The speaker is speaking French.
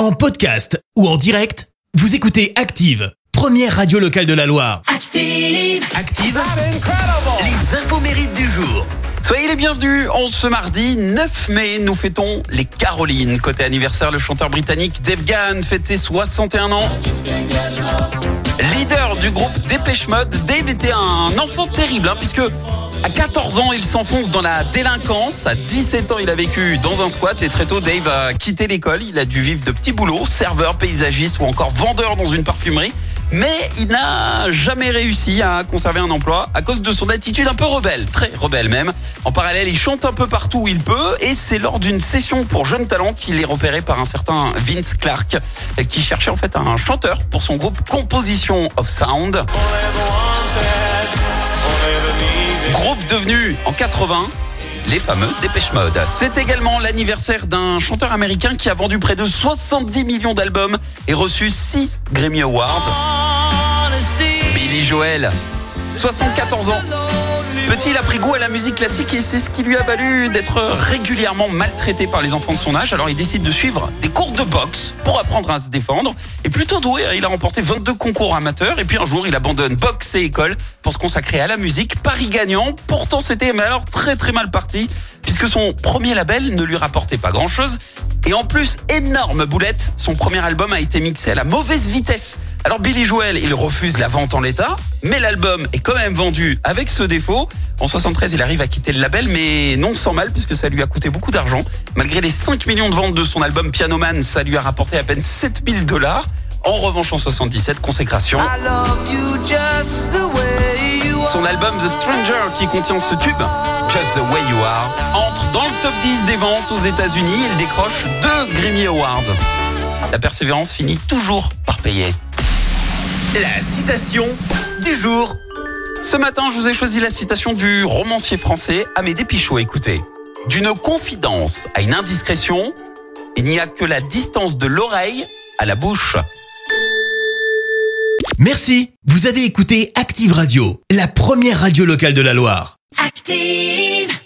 En podcast ou en direct, vous écoutez Active, première radio locale de la Loire. Active. Active, les infos mérites du jour. Soyez les bienvenus. En ce mardi 9 mai, nous fêtons les Carolines. Côté anniversaire, le chanteur britannique Dave Gahan fête ses 61 ans. Leader du groupe Dépêche Mode, Dave était un enfant terrible, hein, puisque 14 ans, il s'enfonce dans la délinquance. À 17 ans, il a vécu dans un squat et très tôt, Dave a quitté l'école. Il a dû vivre de petits boulots, serveur, paysagiste ou encore vendeur dans une parfumerie. Mais il n'a jamais réussi à conserver un emploi à cause de son attitude un peu rebelle, très rebelle même. En parallèle, il chante un peu partout où il peut et c'est lors d'une session pour jeunes talents qu'il est repéré par un certain Vince Clark qui cherchait en fait un chanteur pour son groupe Composition of Sound. Groupe devenu en 80 les fameux Dépêche Mode. C'est également l'anniversaire d'un chanteur américain qui a vendu près de 70 millions d'albums et reçu 6 Grammy Awards. Billy Joel, 74 ans. Petit, il a pris goût à la musique classique et c'est ce qui lui a valu d'être régulièrement maltraité par les enfants de son âge. Alors il décide de suivre des cours de boxe pour apprendre à se défendre. Et plutôt doué, hein, il a remporté 22 concours amateurs. Et puis un jour, il abandonne boxe et école pour se consacrer à la musique. Paris gagnant. Pourtant, c'était alors très très mal parti puisque son premier label ne lui rapportait pas grand chose. Et en plus, énorme boulette, son premier album a été mixé à la mauvaise vitesse. Alors Billy Joel, il refuse la vente en l'état, mais l'album est quand même vendu avec ce défaut. En 73, il arrive à quitter le label, mais non sans mal, puisque ça lui a coûté beaucoup d'argent. Malgré les 5 millions de ventes de son album Piano Man, ça lui a rapporté à peine 7000 dollars. En revanche, en 77, consécration. Son album The Stranger, qui contient ce tube, Just the Way You Are, entre dans le top 10 des ventes aux États-Unis. Il décroche deux Grammy Awards. La persévérance finit toujours par payer. La citation du jour. Ce matin, je vous ai choisi la citation du romancier français Amédée Pichot. Écoutez. D'une confidence à une indiscrétion, il n'y a que la distance de l'oreille à la bouche. Merci, vous avez écouté Active Radio, la première radio locale de la Loire. Active.